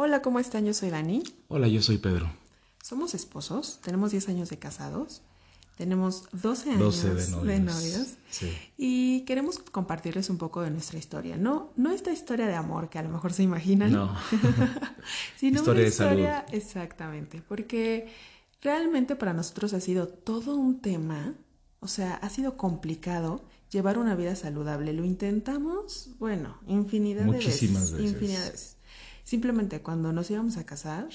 Hola, ¿cómo están? Yo soy Dani. Hola, yo soy Pedro. Somos esposos, tenemos 10 años de casados, tenemos 12 años de novios, Sí. y queremos compartirles un poco de nuestra historia. No, no esta historia de amor que a lo mejor se imaginan, No. sino Historia una de salud. historia exactamente, porque realmente para nosotros ha sido todo un tema, o sea, ha sido complicado llevar una vida saludable. Lo intentamos, bueno, infinidad Muchísimas de veces, veces. infinidad de veces. Simplemente cuando nos íbamos a casar,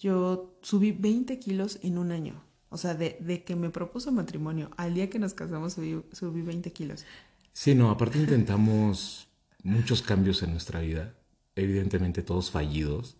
yo subí 20 kilos en un año. O sea, de, de que me propuso matrimonio al día que nos casamos subí, subí 20 kilos. Sí, no, aparte intentamos muchos cambios en nuestra vida, evidentemente todos fallidos,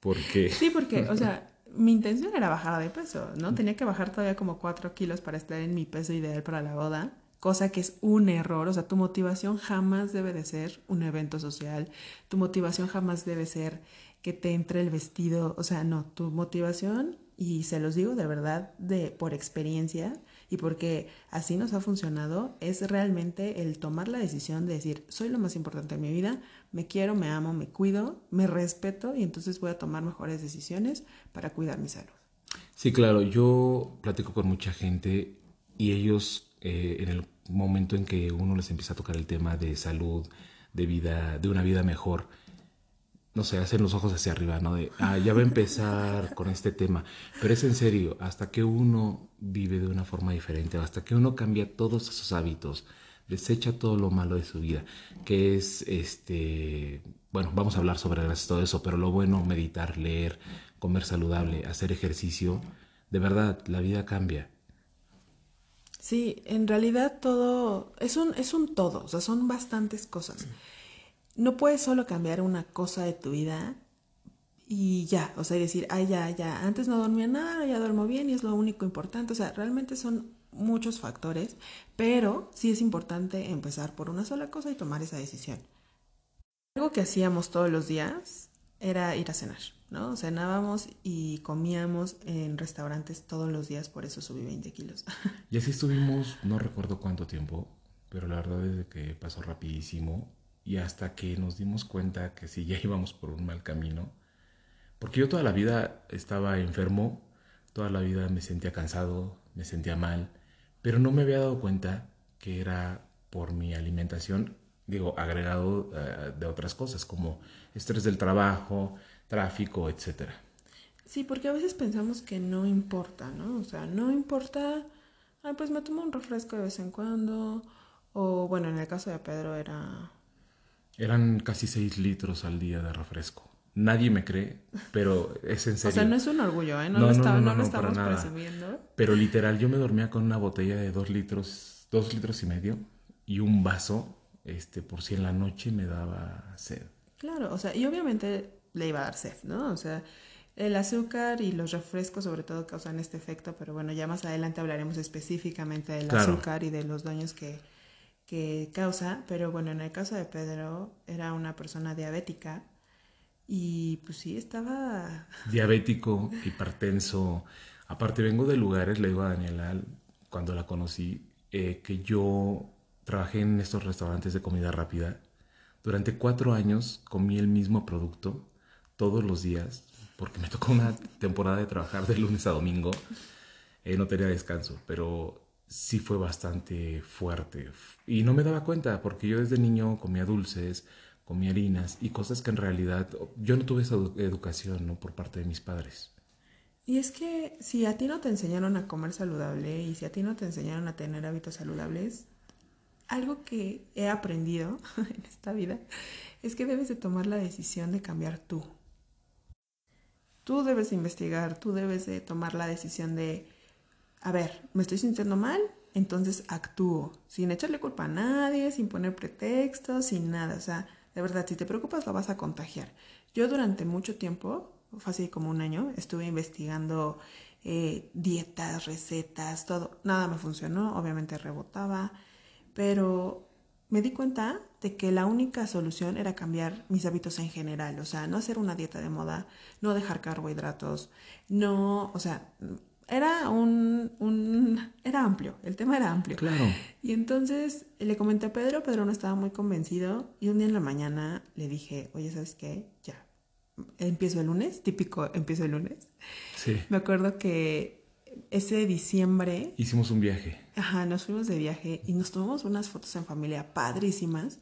porque Sí, porque, o sea, mi intención era bajar de peso, ¿no? Tenía que bajar todavía como 4 kilos para estar en mi peso ideal para la boda, cosa que es un error. O sea, tu motivación jamás debe de ser un evento social, tu motivación jamás debe ser que te entre el vestido, o sea, no, tu motivación, y se los digo de verdad, de por experiencia y porque así nos ha funcionado, es realmente el tomar la decisión de decir, soy lo más importante en mi vida, me quiero, me amo, me cuido, me respeto y entonces voy a tomar mejores decisiones para cuidar mi salud. sí, claro, yo platico con mucha gente y ellos eh, en el momento en que uno les empieza a tocar el tema de salud, de vida, de una vida mejor, no sé, hacen los ojos hacia arriba, ¿no? De, ah, ya va a empezar con este tema. Pero es en serio, hasta que uno vive de una forma diferente, hasta que uno cambia todos esos hábitos, desecha todo lo malo de su vida, que es, este, bueno, vamos a hablar sobre todo eso, pero lo bueno, meditar, leer, comer saludable, hacer ejercicio, de verdad, la vida cambia. Sí, en realidad todo es un, es un todo, o sea, son bastantes cosas. No puedes solo cambiar una cosa de tu vida y ya, o sea, y decir, ay, ya, ya, antes no dormía nada, ya duermo bien y es lo único importante. O sea, realmente son muchos factores, pero sí es importante empezar por una sola cosa y tomar esa decisión. Algo que hacíamos todos los días era ir a cenar, ¿no? Cenábamos y comíamos en restaurantes todos los días, por eso subí 20 kilos. Y así estuvimos, no recuerdo cuánto tiempo, pero la verdad es que pasó rapidísimo y hasta que nos dimos cuenta que sí, ya íbamos por un mal camino. Porque yo toda la vida estaba enfermo, toda la vida me sentía cansado, me sentía mal, pero no me había dado cuenta que era por mi alimentación, digo, agregado eh, de otras cosas como estrés del trabajo, tráfico, etcétera. Sí, porque a veces pensamos que no importa, ¿no? O sea, no importa, ah, pues me tomo un refresco de vez en cuando, o bueno, en el caso de Pedro era... Eran casi 6 litros al día de refresco. Nadie me cree, pero es en serio. O sea, no es un orgullo, ¿eh? No, No, lo, no, está- no, no no, lo no, para estamos presumiendo. Pero literal, yo me dormía con una botella de 2 litros, 2 litros y medio y un vaso, este, por si en la noche me daba sed. Claro, o sea, y obviamente le iba a dar sed, ¿no? O sea, el azúcar y los refrescos sobre todo causan este efecto, pero bueno, ya más adelante hablaremos específicamente del Claro. azúcar y de los daños que, que causa, pero bueno, en el caso de Pedro era una persona diabética y pues sí, estaba... Diabético, hipertenso. Aparte, vengo de lugares, le digo a Daniela cuando la conocí, eh, que yo trabajé en estos restaurantes de comida rápida. Durante cuatro años comí el mismo producto todos los días, porque me tocó una temporada de trabajar de lunes a domingo. Eh, no tenía descanso, pero sí fue bastante fuerte. Y no me daba cuenta, porque yo desde niño comía dulces, comía harinas y cosas que en realidad yo no tuve esa edu- educación ¿no? por parte de mis padres. Y es que si a ti no te enseñaron a comer saludable y si a ti no te enseñaron a tener hábitos saludables, algo que he aprendido en esta vida es que debes de tomar la decisión de cambiar tú. Tú debes de investigar, tú debes de tomar la decisión de, a ver, me estoy sintiendo mal, entonces actúo, sin echarle culpa a nadie, sin poner pretextos, sin nada. O sea, de verdad, si te preocupas lo vas a contagiar. Yo durante mucho tiempo, fue así como un año, estuve investigando eh, dietas, recetas, todo. Nada me funcionó, obviamente rebotaba, pero me di cuenta de que la única solución era cambiar mis hábitos en general, o sea, no hacer una dieta de moda, no dejar carbohidratos, no, o sea, era un, un, era amplio, el tema era amplio. Claro. Y entonces le comenté a Pedro, Pedro no estaba muy convencido y un día en la mañana le dije, oye, ¿sabes qué? Ya, empiezo el lunes, típico empiezo el lunes. Sí. Me acuerdo que ese diciembre... Hicimos un viaje. Ajá, nos fuimos de viaje y nos tomamos unas fotos en familia padrísimas.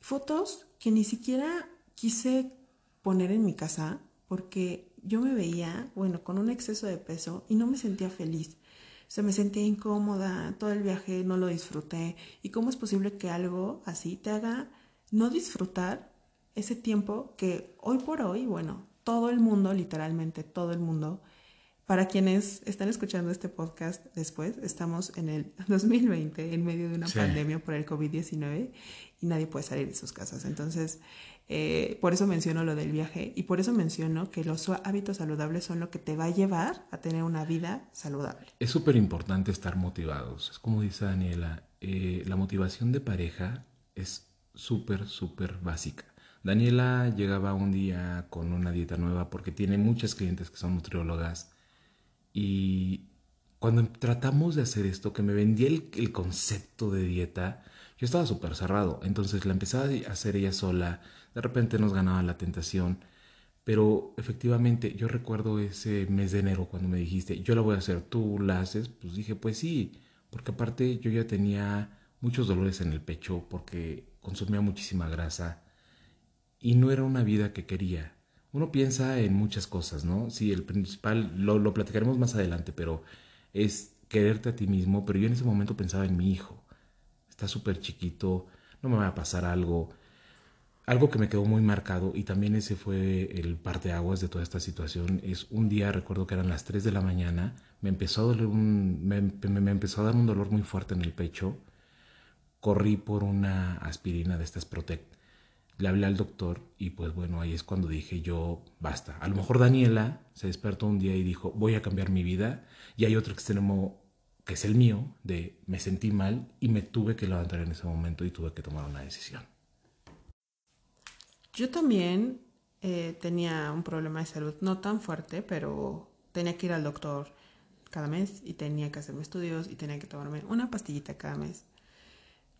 Fotos que ni siquiera quise poner en mi casa porque yo me veía, bueno, con un exceso de peso y no me sentía feliz. O sea, me sentía incómoda, todo el viaje no lo disfruté. ¿Y cómo es posible que algo así te haga no disfrutar ese tiempo que hoy por hoy, bueno, todo el mundo, literalmente todo el mundo, para quienes están escuchando este podcast después, estamos en el 2020, en medio de una Sí. pandemia por el COVID-19 y nadie puede salir de sus casas. Entonces, eh, por eso menciono lo del viaje y por eso menciono que los hábitos saludables son lo que te va a llevar a tener una vida saludable. Es súper importante estar motivados. Es como dice Daniela, eh, la motivación de pareja es súper, súper básica. Daniela llegaba un día con una dieta nueva porque tiene muchas clientes que son nutriólogas y cuando tratamos de hacer esto, que me vendía el, el concepto de dieta, yo estaba súper cerrado. Entonces la empezaba a hacer ella sola, de repente nos ganaba la tentación. Pero efectivamente, yo recuerdo ese mes de enero cuando me dijiste, yo la voy a hacer, tú la haces, pues dije, pues sí, porque aparte yo ya tenía muchos dolores en el pecho porque consumía muchísima grasa y no era una vida que quería. Uno piensa en muchas cosas, ¿no? Sí, el principal, lo, lo platicaremos más adelante, pero es quererte a ti mismo, pero yo en ese momento pensaba en mi hijo. Está súper chiquito, no me va a pasar algo. Algo que me quedó muy marcado y también ese fue el parteaguas de toda esta situación es un día, recuerdo que eran las 3 de la mañana, me empezó a doler un, me, me- me empezó a dar un dolor muy fuerte en el pecho, corrí por una aspirina de estas Protect, le hablé al doctor y pues bueno, ahí es cuando dije yo, basta. A lo mejor Daniela se despertó un día y dijo, voy a cambiar mi vida y hay otro extremo que es el mío, de me sentí mal y me tuve que levantar en ese momento y tuve que tomar una decisión. Yo también eh, tenía un problema de salud, no tan fuerte, pero tenía que ir al doctor cada mes y tenía que hacerme estudios y tenía que tomarme una pastillita cada mes.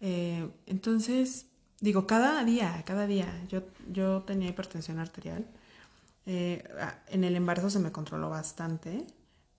Eh, entonces, digo, cada día, cada día, yo, yo tenía hipertensión arterial. Eh, en el embarazo se me controló bastante,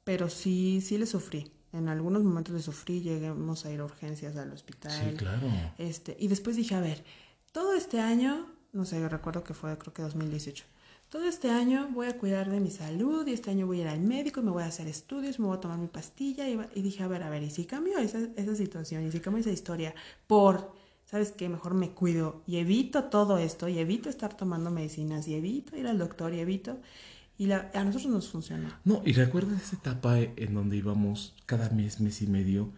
pero sí, sí le sufrí. En algunos momentos le sufrí, lleguemos a ir a urgencias al hospital. Sí, claro. Este, y después dije, a ver, todo este año, no sé, yo recuerdo que fue creo que 2018. Todo este año voy a cuidar de mi salud y este año voy a ir al médico y me voy a hacer estudios, me voy a tomar mi pastilla y dije, a ver, a ver, y si cambio esa, esa situación y si cambio esa historia por, ¿sabes qué? Mejor me cuido y evito todo esto y evito estar tomando medicinas y evito ir al doctor y evito. Y la- a nosotros nos funcionó. No, y recuerdas esa etapa en donde íbamos cada mes, mes y medio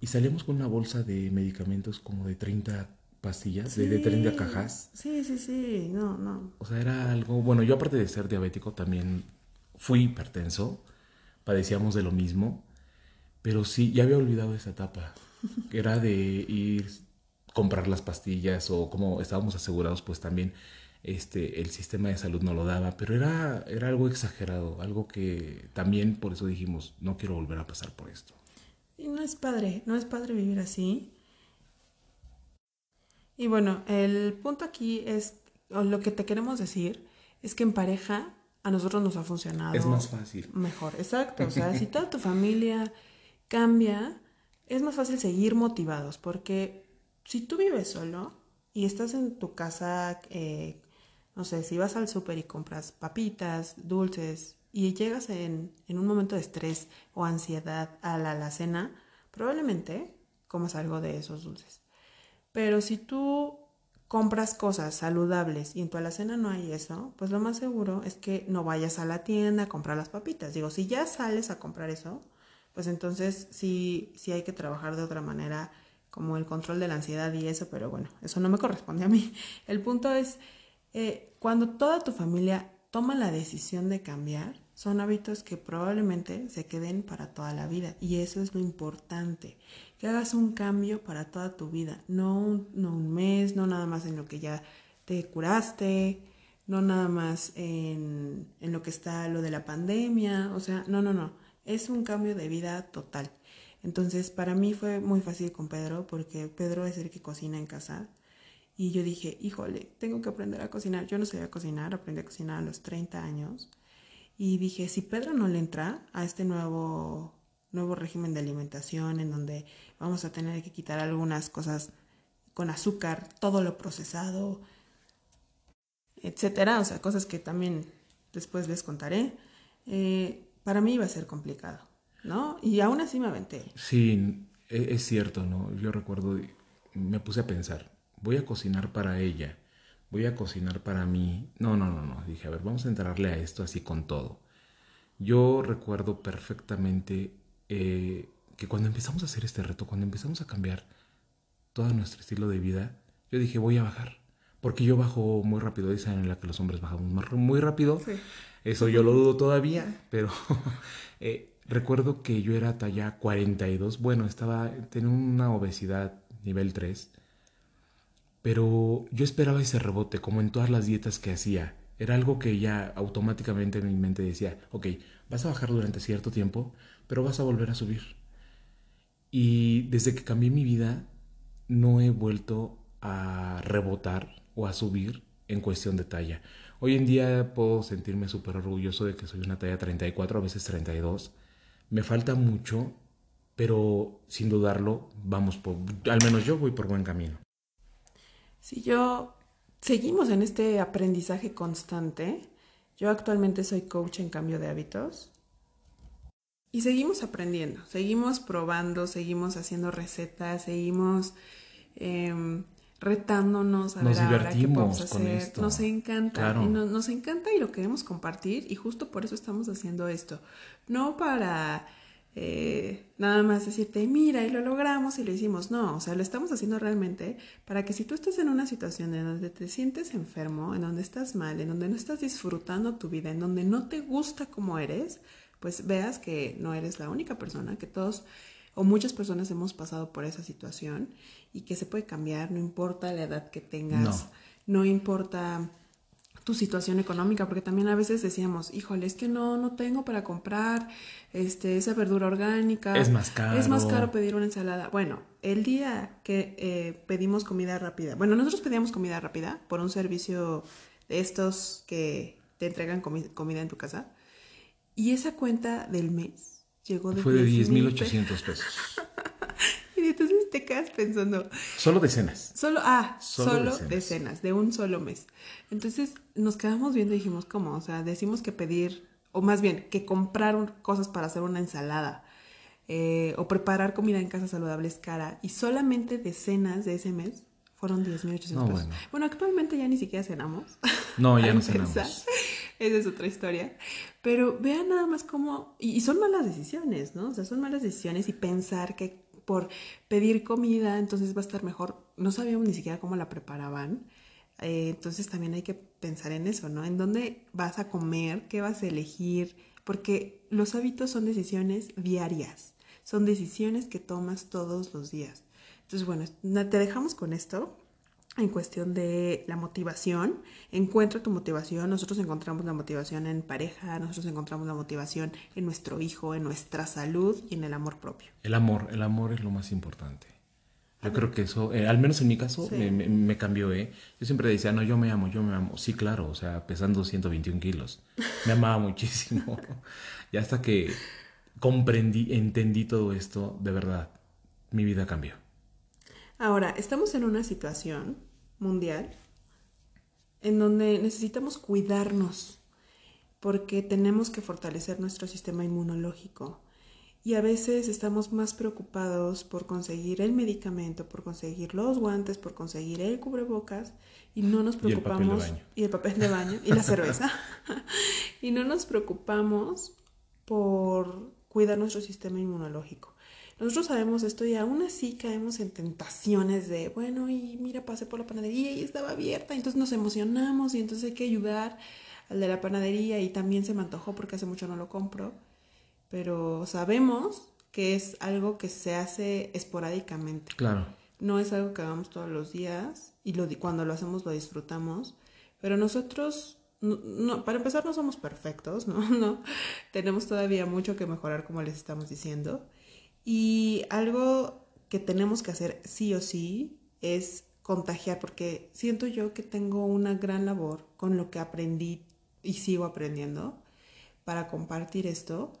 y salíamos con una bolsa de medicamentos como de 30 pastillas, de, de 30 Sí, cajas. Sí, sí, sí, no, no. O sea, era algo, bueno, yo aparte de ser diabético también fui hipertenso, padecíamos de lo mismo, pero sí, ya había olvidado esa etapa, que era de ir comprar las pastillas o como estábamos asegurados, pues también este, el sistema de salud no lo daba, pero era, era algo exagerado, algo que también por eso dijimos, no quiero volver a pasar por esto. Y no es padre, no es padre vivir así. Y bueno, el punto aquí es, o lo que te queremos decir, es que en pareja a nosotros nos ha funcionado Es más fácil. mejor. Exacto, o sea, si toda tu familia cambia, es más fácil seguir motivados, porque si tú vives solo y estás en tu casa, eh, no sé, si vas al súper y compras papitas, dulces, y llegas en, en un momento de estrés o ansiedad a la alacena, probablemente comas algo de esos dulces. Pero si tú compras cosas saludables y en tu alacena no hay eso, pues lo más seguro es que no vayas a la tienda a comprar las papitas. Digo, si ya sales a comprar eso, pues entonces sí, sí hay que trabajar de otra manera, como el control de la ansiedad y eso, pero bueno, eso no me corresponde a mí. El punto es, eh, cuando toda tu familia toma la decisión de cambiar, son hábitos que probablemente se queden para toda la vida. Y eso es lo importante, que hagas un cambio para toda tu vida, no un, no un mes, no nada más en lo que ya te curaste, no nada más en, en lo que está lo de la pandemia, o sea, no, no, no, es un cambio de vida total. Entonces, para mí fue muy fácil con Pedro, porque Pedro es el que cocina en casa Y yo dije, híjole, tengo que aprender a cocinar. Yo no sabía cocinar, aprendí a cocinar a los 30 años. Y dije, si Pedro no le entra a este nuevo, nuevo régimen de alimentación en donde vamos a tener que quitar algunas cosas con azúcar, todo lo procesado, etcétera, o sea, cosas que también después les contaré, eh, para mí iba a ser complicado, ¿no? Y aún así me aventé. Sí, e, es cierto, ¿no? Yo recuerdo, me puse a pensar, voy a cocinar para ella, voy a cocinar para mí. No, no, no, no. Dije, a ver, vamos a entrarle a esto así con todo. Yo recuerdo perfectamente eh, que cuando empezamos a hacer este reto, cuando empezamos a cambiar todo nuestro estilo de vida, yo dije, voy a bajar. Porque yo bajo muy rápido, dicen en la que los hombres bajamos muy rápido. Eso yo lo dudo todavía, pero eh, recuerdo que yo era talla 42. Bueno, estaba, tenía una obesidad nivel 3 pero yo esperaba ese rebote, como en todas las dietas que hacía. Era algo que ya automáticamente en mi mente decía, ok, vas a bajar durante cierto tiempo, pero vas a volver a subir. Y desde que cambié mi vida, no he vuelto a rebotar o a subir en cuestión de talla. Hoy en día puedo sentirme súper orgulloso de que soy una talla 34, a veces 32. Me falta mucho, pero sin dudarlo, vamos por, al menos yo voy por buen camino. Si yo seguimos en este aprendizaje constante, yo actualmente soy coach en cambio de hábitos y seguimos aprendiendo, seguimos probando, seguimos haciendo recetas, seguimos eh, retándonos a nos ver ahora qué podemos hacer. Nos encanta, y nos encanta y lo queremos compartir y justo por eso estamos haciendo esto. No para eh, nada más decirte, mira, y lo logramos y lo hicimos. No, o sea, lo estamos haciendo realmente para que si tú estás en una situación en donde te sientes enfermo, en donde estás mal, en donde no estás disfrutando tu vida, en donde no te gusta como eres, pues veas que no eres la única persona, que todos o muchas personas hemos pasado por esa situación y que se puede cambiar, no importa la edad que tengas, no importa tu situación económica, porque también a veces decíamos, híjole, es que no, no tengo para comprar este, esa verdura orgánica. Es más caro. Es más caro pedir una ensalada. Bueno, el día que eh, pedimos comida rápida, bueno, nosotros pedíamos comida rápida por un servicio de estos que te entregan comida en tu casa, y esa cuenta del mes llegó de... Fue de 10.800 pesos. y entonces te quedas pensando. Solo decenas. Solo, ah, solo, decenas. de un solo mes. Entonces nos quedamos viendo y dijimos, ¿cómo? O sea, decimos que pedir, o más bien, que comprar cosas para hacer una ensalada. Eh, o preparar comida en casa saludable es cara. Y solamente decenas de ese mes fueron 10.800 no, pesos. Bueno. actualmente ya ni siquiera cenamos. No, ya no cenamos. Esa es otra historia. Pero vean nada más cómo... y son malas decisiones, ¿no? O sea, son malas decisiones y pensar que por pedir comida, entonces va a estar mejor. No sabíamos ni siquiera cómo la preparaban. Eh, entonces también hay que pensar en eso, ¿no? En dónde vas a comer, qué vas a elegir, porque los hábitos son decisiones diarias, son decisiones que tomas todos los días. Entonces, bueno, te dejamos con esto en cuestión de la motivación. Encuentra tu motivación. Nosotros encontramos la motivación en pareja, nosotros encontramos la motivación en nuestro hijo, en nuestra salud y en el amor propio. El amor, el amor es lo más importante. Yo creo que eso, eh, al menos en mi caso, me, cambió, ¿eh? Yo siempre decía, no, yo me amo, yo me amo. Sí, claro, o sea, pesando 121 kilos. Me amaba muchísimo. y hasta que comprendí, entendí todo esto, de verdad, mi vida cambió. Ahora, estamos en una situación mundial en donde necesitamos cuidarnos porque tenemos que fortalecer nuestro sistema inmunológico. Y a veces estamos más preocupados por conseguir el medicamento, por conseguir los guantes, por conseguir el cubrebocas y no nos preocupamos y el papel de baño y, la cerveza. y no nos preocupamos por cuidar nuestro sistema inmunológico. Nosotros sabemos esto y aún así caemos en tentaciones de, bueno, y mira, pasé por la panadería y estaba abierta, entonces nos emocionamos y entonces hay que ayudar al de la panadería y también se me antojó porque hace mucho no lo compro, pero sabemos que es algo que se hace esporádicamente. Claro. No es algo que hagamos todos los días y lo, cuando lo hacemos lo disfrutamos, pero nosotros no, para empezar no somos perfectos, ¿no? ¿no? Tenemos todavía mucho que mejorar como les estamos diciendo. Y algo que tenemos que hacer sí o sí es contagiar, porque siento yo que tengo una gran labor con lo que aprendí y sigo aprendiendo para compartir esto,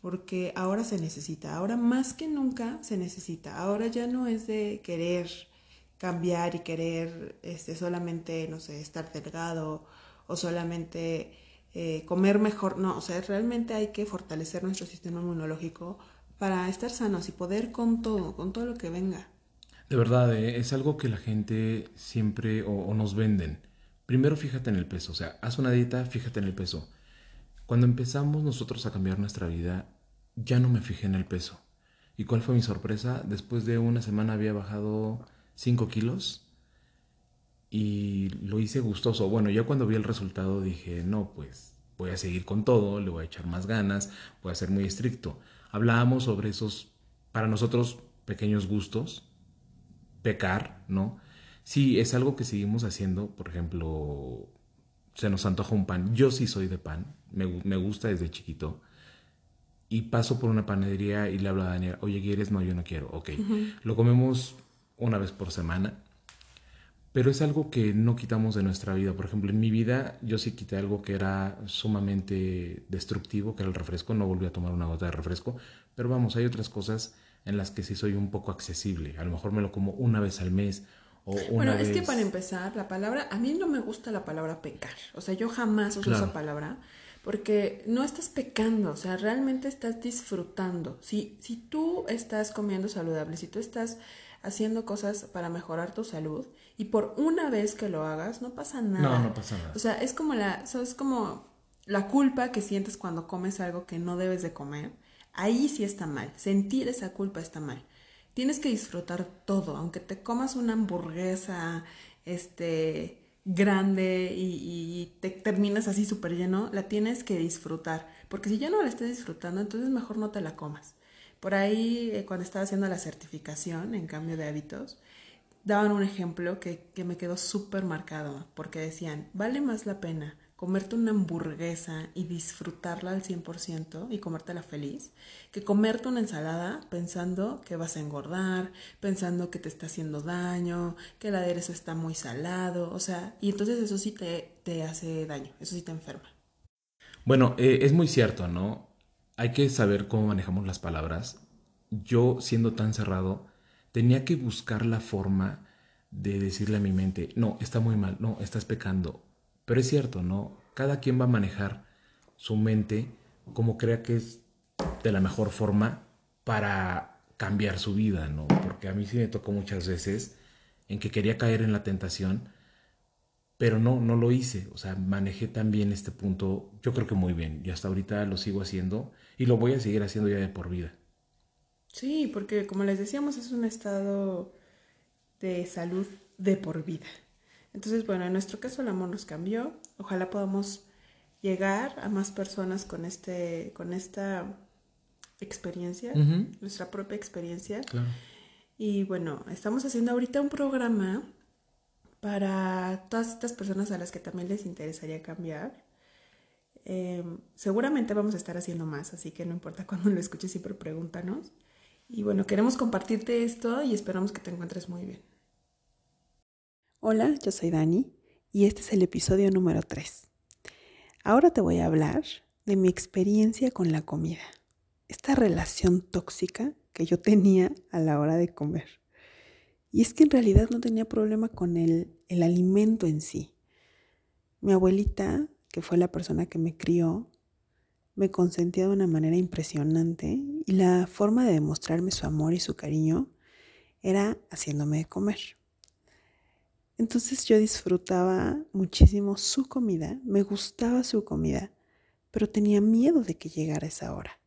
porque ahora se necesita, ahora más que nunca se necesita, ahora ya no es de querer cambiar y querer este, solamente, no sé, estar delgado o solamente eh, comer mejor, no, o sea, realmente hay que fortalecer nuestro sistema inmunológico para estar sanos y poder con todo, con todo lo que venga. De verdad, eh, es algo que la gente siempre o, nos venden. Primero fíjate en el peso, o sea, haz una dieta, fíjate en el peso. Cuando empezamos nosotros a cambiar nuestra vida, ya no me fijé en el peso. ¿Y cuál fue mi sorpresa? Después de una semana había bajado 5 kilos y lo hice gustoso. Bueno, ya cuando vi el resultado dije, no, pues voy a seguir con todo, le voy a echar más ganas, voy a ser muy estricto. Hablábamos sobre esos, para nosotros, pequeños gustos pecar, ¿no? Sí, es algo que seguimos haciendo, por ejemplo, se nos antoja un pan. Yo sí soy de pan, me, me gusta desde chiquito. Y paso por una panadería y le hablo a Daniel, oye, ¿quieres? No, yo no quiero. Ok. Lo comemos una vez por semana. Pero es algo que no quitamos de nuestra vida. Por ejemplo, en mi vida yo sí quité algo que era sumamente destructivo, que era el refresco. No volví a tomar una gota de refresco. Pero vamos, hay otras cosas en las que sí soy un poco accesible. A lo mejor me lo como una vez al mes o una bueno, es que para empezar, la palabra, a mí no me gusta la palabra pecar. O sea, yo jamás uso esa palabra porque no estás pecando, o sea, realmente estás disfrutando. Si, si tú estás comiendo saludable, si tú estás haciendo cosas para mejorar tu salud y por una vez que lo hagas, no pasa nada. No, no pasa nada. O sea, es como la, es como la culpa que sientes cuando comes algo que no debes de comer Ahí sí está mal. Sentir esa culpa está mal. Tienes que disfrutar todo, aunque te comas una hamburguesa, este grande y, te terminas así súper lleno, la tienes que disfrutar. Porque si ya no la estás disfrutando, entonces mejor no te la comas. Por ahí, eh, cuando estaba haciendo la certificación en cambio de hábitos, daban un ejemplo que, que me quedó súper marcado, porque decían, vale más la pena comerte una hamburguesa y disfrutarla al 100% y comértela feliz, que comerte una ensalada pensando que vas a engordar, pensando que te está haciendo daño, que el aderezo está muy salado, o sea, y entonces eso sí te, te hace daño, eso sí te enferma. Bueno, eh, es muy cierto, ¿no? Hay que saber cómo manejamos las palabras. Yo, siendo tan cerrado, tenía que buscar la forma de decirle a mi mente, no, está muy mal, no, estás pecando, pero es cierto, ¿no? Cada quien va a manejar su mente como crea que es de la mejor forma para cambiar su vida, ¿no? Porque a mí sí me tocó muchas veces en que quería caer en la tentación, pero no, no lo hice. O sea, manejé también este punto, yo creo que muy bien. Y hasta ahorita lo sigo haciendo y lo voy a seguir haciendo ya de por vida. Sí, porque como les decíamos, es un estado de salud de por vida. Entonces, bueno, en nuestro caso el amor nos cambió. Ojalá podamos llegar a más personas con este, con esta experiencia, nuestra propia experiencia. Y bueno, estamos haciendo ahorita un programa para todas estas personas a las que también les interesaría cambiar. Em, seguramente vamos a estar haciendo más, así que no importa cuando lo escuches, siempre pregúntanos. Y bueno, queremos compartirte esto y esperamos que te encuentres muy bien. Hola, yo soy Dani y este es el episodio número 3. Ahora te voy a hablar de mi experiencia con la comida, esta relación tóxica que yo tenía a la hora de comer. Y es que en realidad no tenía problema con el, el alimento en sí. Mi abuelita, que fue la persona que me crió, me consentía de una manera impresionante y la forma de demostrarme su amor y su cariño era haciéndome comer. Entonces yo disfrutaba muchísimo su comida, me gustaba su comida, pero tenía miedo de que llegara esa hora,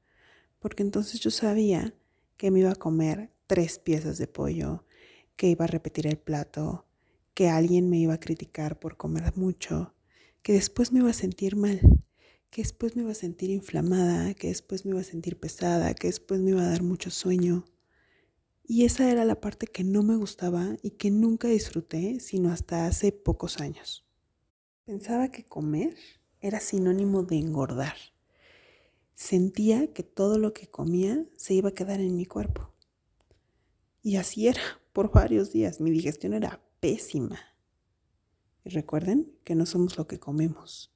porque entonces yo sabía que me iba a comer tres piezas de pollo, que iba a repetir el plato, que alguien me iba a criticar por comer mucho, que después me iba a sentir mal, que después me iba a sentir inflamada, que después me iba a sentir pesada, que después me iba a dar mucho sueño. Y esa era la parte que no me gustaba y que nunca disfruté sino hasta hace pocos años. Pensaba que comer era sinónimo de engordar. Sentía que todo lo que comía se iba a quedar en mi cuerpo. Y así era por varios días. Mi digestión era pésima. Y recuerden que no somos lo que comemos,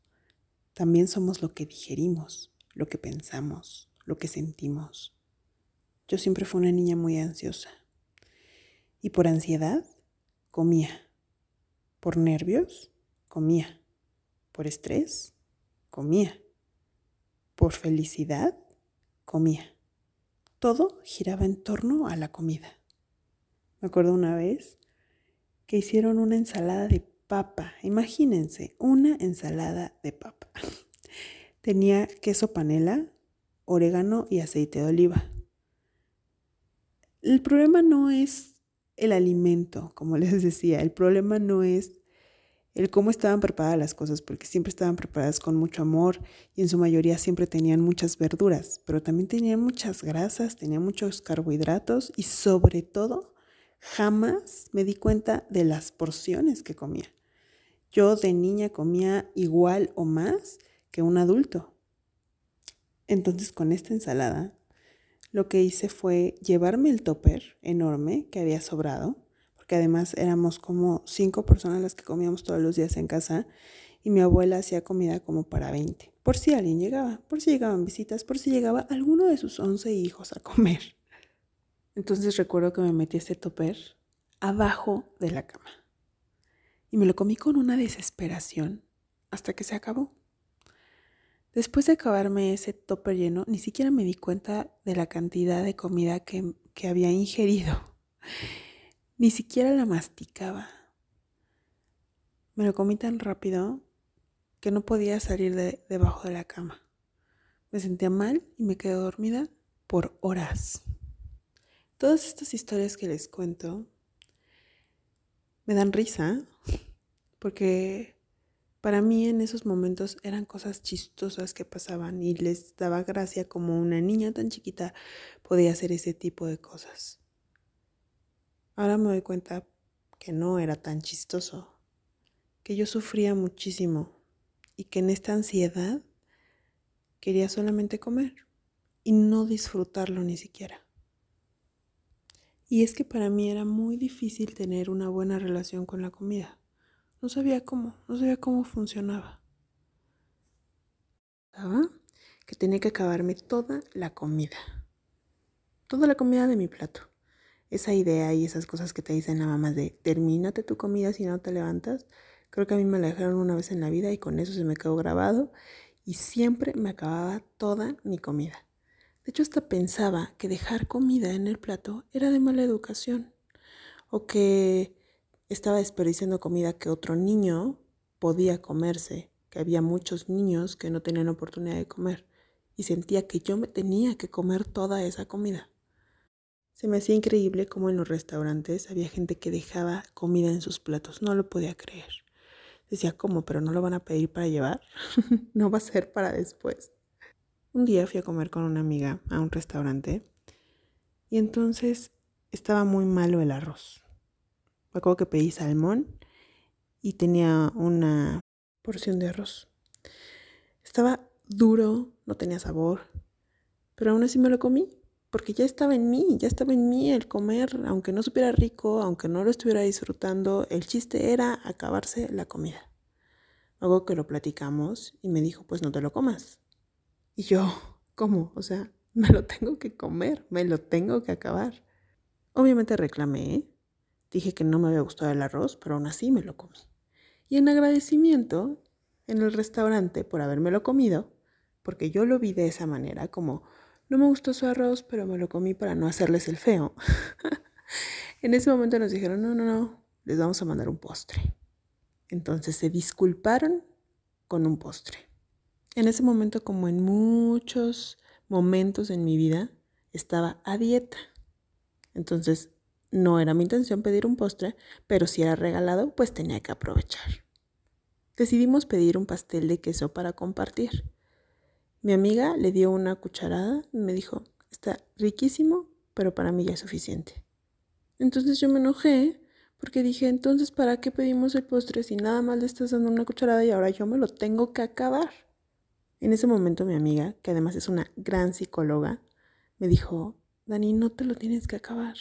también somos lo que digerimos, lo que pensamos, lo que sentimos. Yo siempre fui una niña muy ansiosa. Y por ansiedad, comía. Por nervios, comía. Por estrés, comía. Por felicidad, comía. Todo giraba en torno a la comida. Me acuerdo una vez que hicieron una ensalada de papa. Imagínense, una ensalada de papa. Tenía queso panela, orégano y aceite de oliva. El problema no es el alimento, como les decía, el problema no es el cómo estaban preparadas las cosas, porque siempre estaban preparadas con mucho amor y en su mayoría siempre tenían muchas verduras, pero también tenían muchas grasas, tenían muchos carbohidratos y sobre todo jamás me di cuenta de las porciones que comía. Yo de niña comía igual o más que un adulto. Entonces con esta ensalada lo que hice fue llevarme el topper enorme que había sobrado, porque además éramos como cinco personas las que comíamos todos los días en casa y mi abuela hacía comida como para 20, por si alguien llegaba, por si llegaban visitas, por si llegaba alguno de sus 11 hijos a comer. Entonces recuerdo que me metí este topper abajo de la cama y me lo comí con una desesperación hasta que se acabó. Después de acabarme ese topper lleno, ni siquiera me di cuenta de la cantidad de comida que, que había ingerido. Ni siquiera la masticaba. Me lo comí tan rápido que no podía salir de debajo de la cama. Me sentía mal y me quedé dormida por horas. Todas estas historias que les cuento me dan risa porque para mí en esos momentos eran cosas chistosas que pasaban y les daba gracia como una niña tan chiquita podía hacer ese tipo de cosas. Ahora me doy cuenta que no era tan chistoso, que yo sufría muchísimo y que en esta ansiedad quería solamente comer y no disfrutarlo ni siquiera. Y es que para mí era muy difícil tener una buena relación con la comida. No sabía cómo, no sabía cómo funcionaba. Pensaba que tenía que acabarme toda la comida. Toda la comida de mi plato. Esa idea y esas cosas que te dicen la mamá de termínate tu comida si no te levantas, creo que a mí me la dejaron una vez en la vida y con eso se me quedó grabado y siempre me acababa toda mi comida. De hecho, hasta pensaba que dejar comida en el plato era de mala educación o que estaba desperdiciando comida que otro niño podía comerse, que había muchos niños que no tenían oportunidad de comer y sentía que yo me tenía que comer toda esa comida. Se me hacía increíble cómo en los restaurantes había gente que dejaba comida en sus platos, no lo podía creer. Decía, ¿cómo? ¿Pero no lo van a pedir para llevar? no va a ser para después. Un día fui a comer con una amiga a un restaurante y entonces estaba muy malo el arroz. Me que pedí salmón y tenía una porción de arroz. Estaba duro, no tenía sabor, pero aún así me lo comí porque ya estaba en mí, ya estaba en mí el comer, aunque no supiera rico, aunque no lo estuviera disfrutando, el chiste era acabarse la comida. Luego que lo platicamos y me dijo, pues no te lo comas. Y yo, ¿cómo? O sea, me lo tengo que comer, me lo tengo que acabar. Obviamente reclamé, dije que no me había gustado el arroz, pero aún así me lo comí. Y en agradecimiento, en el restaurante por habérmelo comido, porque yo lo vi de esa manera, como no me gustó su arroz, pero me lo comí para no hacerles el feo. en ese momento nos dijeron, no, no, no, les vamos a mandar un postre. Entonces se disculparon con un postre. En ese momento, como en muchos momentos en mi vida, estaba a dieta. Entonces, no era mi intención pedir un postre, pero si era regalado, pues tenía que aprovechar. Decidimos pedir un pastel de queso para compartir. Mi amiga le dio una cucharada y me dijo, está riquísimo, pero para mí ya es suficiente. Entonces yo me enojé porque dije, entonces, ¿para qué pedimos el postre si nada más le estás dando una cucharada y ahora yo me lo tengo que acabar? En ese momento mi amiga, que además es una gran psicóloga, me dijo, Dani, no te lo tienes que acabar.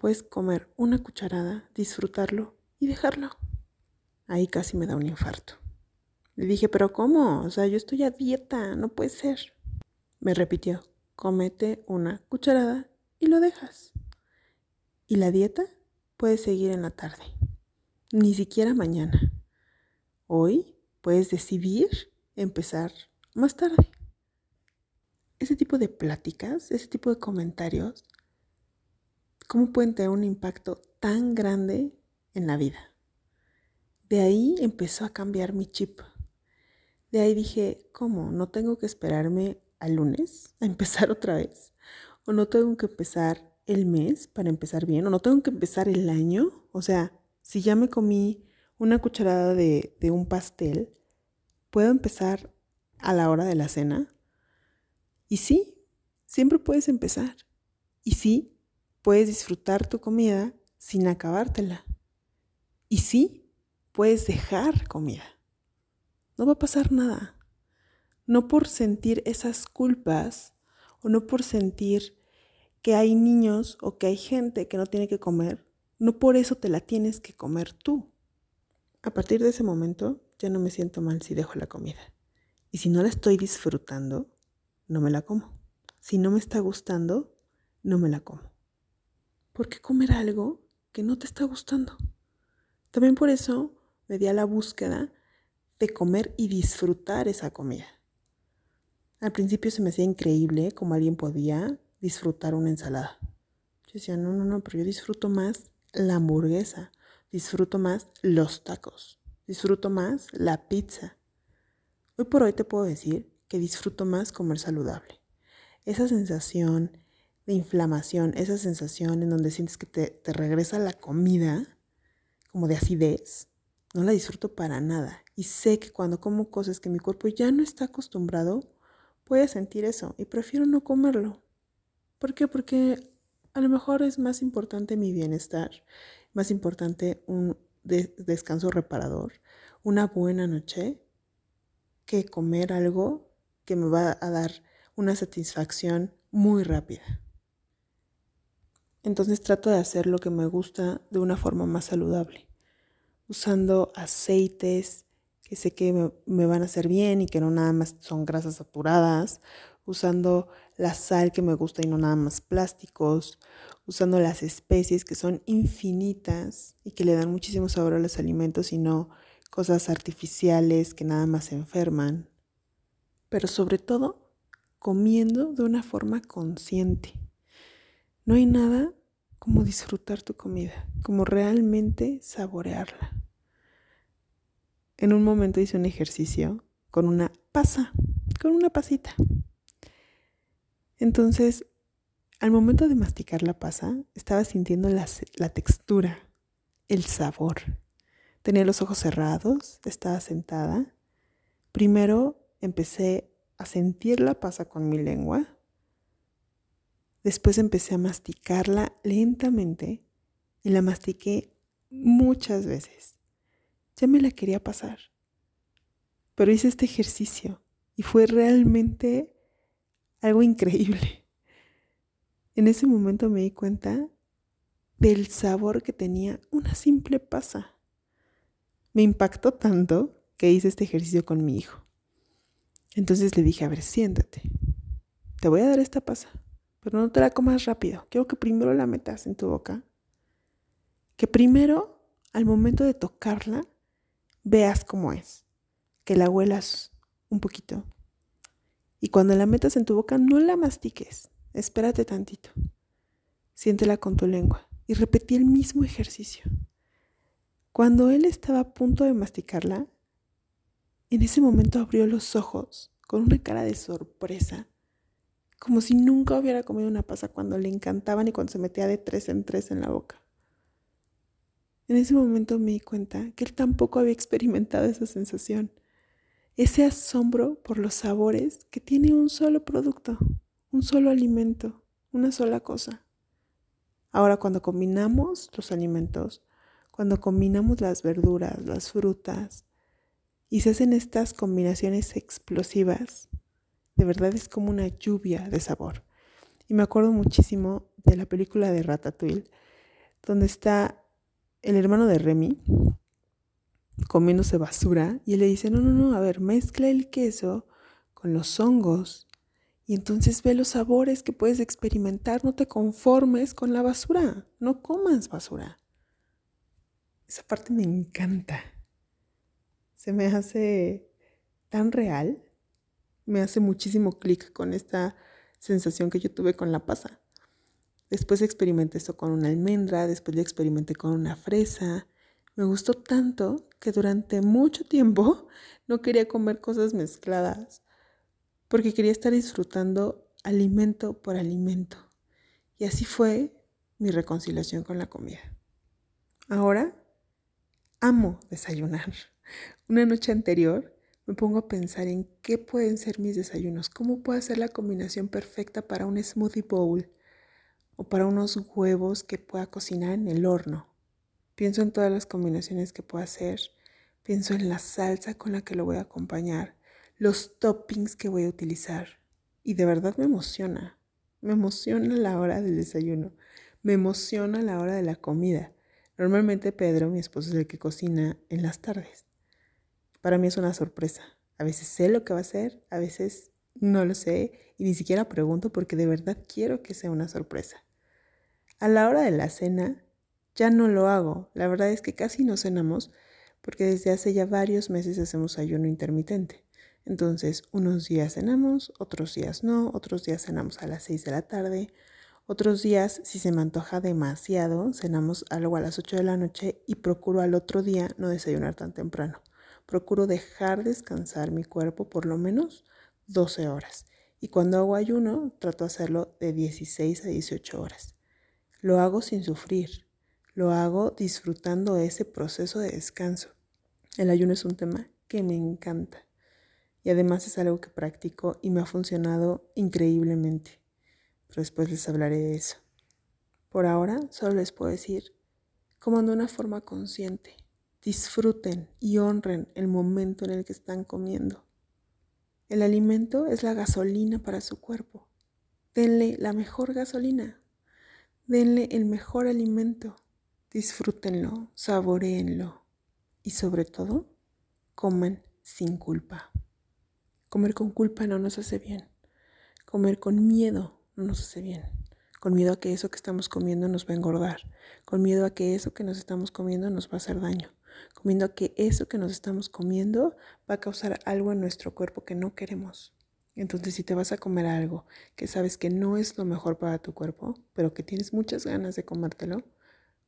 Puedes comer una cucharada, disfrutarlo y dejarlo. Ahí casi me da un infarto. Le dije, pero ¿cómo? O sea, yo estoy a dieta, no puede ser. Me repitió, comete una cucharada y lo dejas. Y la dieta puede seguir en la tarde, ni siquiera mañana. Hoy puedes decidir empezar más tarde. Ese tipo de pláticas, ese tipo de comentarios, ¿cómo pueden tener un impacto tan grande en la vida? De ahí empezó a cambiar mi chip. De ahí dije, ¿cómo? ¿No tengo que esperarme al lunes a empezar otra vez? ¿O no tengo que empezar el mes para empezar bien? ¿O no tengo que empezar el año? O sea, si ya me comí una cucharada de, de un pastel, ¿puedo empezar a la hora de la cena? Y sí, siempre puedes empezar. Y sí, puedes disfrutar tu comida sin acabártela. Y sí, puedes dejar comida. No va a pasar nada. No por sentir esas culpas o no por sentir que hay niños o que hay gente que no tiene que comer, no por eso te la tienes que comer tú. A partir de ese momento ya no me siento mal si dejo la comida. Y si no la estoy disfrutando, no me la como. Si no me está gustando, no me la como. ¿Por qué comer algo que no te está gustando? También por eso me di a la búsqueda de comer y disfrutar esa comida. Al principio se me hacía increíble cómo alguien podía disfrutar una ensalada. Yo decía, no, no, no, pero yo disfruto más la hamburguesa, disfruto más los tacos, disfruto más la pizza. Hoy por hoy te puedo decir que disfruto más comer saludable. Esa sensación de inflamación, esa sensación en donde sientes que te, regresa la comida, como de acidez, no la disfruto para nada. Y sé que cuando como cosas que mi cuerpo ya no está acostumbrado, voy a sentir eso y prefiero no comerlo. ¿Por qué? Porque a lo mejor es más importante mi bienestar, más importante un descanso reparador, una buena noche, que comer algo que me va a dar una satisfacción muy rápida. Entonces trato de hacer lo que me gusta de una forma más saludable, usando aceites que sé que me, van a hacer bien y que no nada más son grasas saturadas, usando la sal que me gusta y no nada más plásticos, usando las especies que son infinitas y que le dan muchísimo sabor a los alimentos y no cosas artificiales que nada más enferman pero sobre todo comiendo de una forma consciente. No hay nada como disfrutar tu comida, como realmente saborearla. En un momento hice un ejercicio con una pasa, con una pasita. Entonces, al momento de masticar la pasa, estaba sintiendo la, textura, el sabor. Tenía los ojos cerrados, estaba sentada. Primero empecé a sentir la pasa con mi lengua. Después empecé a masticarla lentamente y la mastiqué muchas veces. Ya me la quería pasar. Pero hice este ejercicio y fue realmente algo increíble. En ese momento me di cuenta del sabor que tenía una simple pasa. Me impactó tanto que hice este ejercicio con mi hijo. Entonces le dije, a ver, siéntate. Te voy a dar esta pasa, pero no te la comas rápido. Quiero que primero la metas en tu boca. Que primero, al momento de tocarla, veas cómo es. Que la huelas un poquito. Y cuando la metas en tu boca, no la mastiques. Espérate tantito. Siéntela con tu lengua. Y repetí el mismo ejercicio. Cuando él estaba a punto de masticarla, en ese momento abrió los ojos con una cara de sorpresa, como si nunca hubiera comido una pasa cuando le encantaban y cuando se metía de tres en tres en la boca. En ese momento me di cuenta que él tampoco había experimentado esa sensación, ese asombro por los sabores que tiene un solo producto, un solo alimento, una sola cosa. Ahora cuando combinamos los alimentos, cuando combinamos las verduras, las frutas, y se hacen estas combinaciones explosivas. De verdad es como una lluvia de sabor. Y me acuerdo muchísimo de la película de Ratatouille, donde está el hermano de Remy comiéndose basura y él le dice, no, no, no, a ver, mezcla el queso con los hongos y entonces ve los sabores que puedes experimentar, no te conformes con la basura, no comas basura. Esa parte me encanta. Se me hace tan real, me hace muchísimo clic con esta sensación que yo tuve con la pasa. Después experimenté esto con una almendra, después lo experimenté con una fresa. Me gustó tanto que durante mucho tiempo no quería comer cosas mezcladas, porque quería estar disfrutando alimento por alimento. Y así fue mi reconciliación con la comida. Ahora amo desayunar. Una noche anterior me pongo a pensar en qué pueden ser mis desayunos, cómo puedo hacer la combinación perfecta para un smoothie bowl o para unos huevos que pueda cocinar en el horno. Pienso en todas las combinaciones que puedo hacer, pienso en la salsa con la que lo voy a acompañar, los toppings que voy a utilizar y de verdad me emociona. Me emociona la hora del desayuno, me emociona la hora de la comida. Normalmente Pedro, mi esposo, es el que cocina en las tardes. Para mí es una sorpresa. A veces sé lo que va a hacer, a veces no lo sé y ni siquiera pregunto porque de verdad quiero que sea una sorpresa. A la hora de la cena ya no lo hago. La verdad es que casi no cenamos porque desde hace ya varios meses hacemos ayuno intermitente. Entonces, unos días cenamos, otros días no, otros días cenamos a las 6 de la tarde, otros días, si se me antoja demasiado, cenamos algo a las 8 de la noche y procuro al otro día no desayunar tan temprano. Procuro dejar descansar mi cuerpo por lo menos 12 horas. Y cuando hago ayuno, trato de hacerlo de 16 a 18 horas. Lo hago sin sufrir, lo hago disfrutando ese proceso de descanso. El ayuno es un tema que me encanta y además es algo que practico y me ha funcionado increíblemente. Pero después les hablaré de eso. Por ahora solo les puedo decir, coman de una forma consciente, disfruten y honren el momento en el que están comiendo. El alimento es la gasolina para su cuerpo. Denle la mejor gasolina. Denle el mejor alimento. Disfrútenlo, saboreenlo y sobre todo, coman sin culpa. Comer con culpa no nos hace bien. Comer con miedo no nos hace bien. Con miedo a que eso que estamos comiendo nos va a engordar. Con miedo a que eso que nos estamos comiendo nos va a hacer daño. A que eso que nos estamos comiendo va a causar algo en nuestro cuerpo que no queremos. Entonces, si te vas a comer algo que sabes que no es lo mejor para tu cuerpo, pero que tienes muchas ganas de comértelo,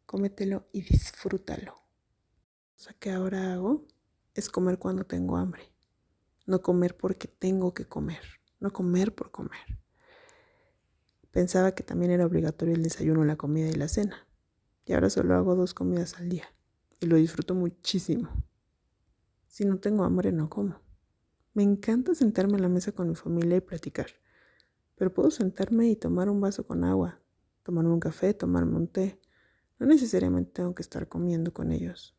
cómetelo y disfrútalo. O sea, que ahora hago es comer cuando tengo hambre. No comer porque tengo que comer. No comer por comer. Pensaba que también era obligatorio el desayuno, la comida y la cena. Y ahora solo hago dos comidas al día. Y lo disfruto muchísimo. Si no tengo hambre, no como. Me encanta sentarme en la mesa con mi familia y platicar, pero puedo sentarme y tomar un vaso con agua, tomarme un café, tomarme un té. No necesariamente tengo que estar comiendo con ellos.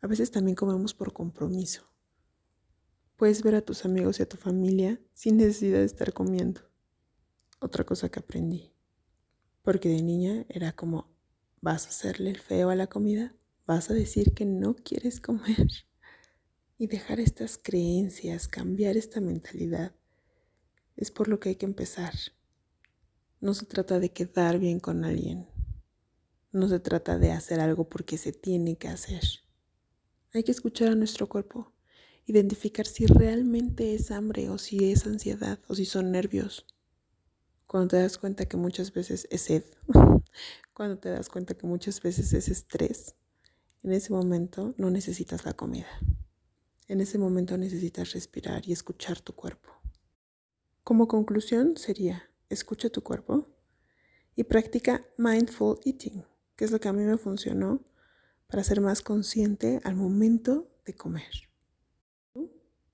A veces también comemos por compromiso. Puedes ver a tus amigos y a tu familia sin necesidad de estar comiendo. Otra cosa que aprendí. Porque de niña era como, ¿vas a hacerle el feo a la comida? ¿Vas a decir que no quieres comer? y dejar estas creencias, cambiar esta mentalidad, es por lo que hay que empezar. No se trata de quedar bien con alguien. No se trata de hacer algo porque se tiene que hacer. Hay que escuchar a nuestro cuerpo, identificar si realmente es hambre o si es ansiedad o si son nervios. Cuando te das cuenta que muchas veces es sed, cuando te das cuenta que muchas veces es estrés, en ese momento no necesitas la comida. En ese momento necesitas respirar y escuchar tu cuerpo. Como conclusión sería, escucha tu cuerpo y practica mindful eating, que es lo que a mí me funcionó para ser más consciente al momento de comer.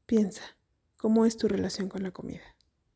Piensa, ¿cómo es tu relación con la comida?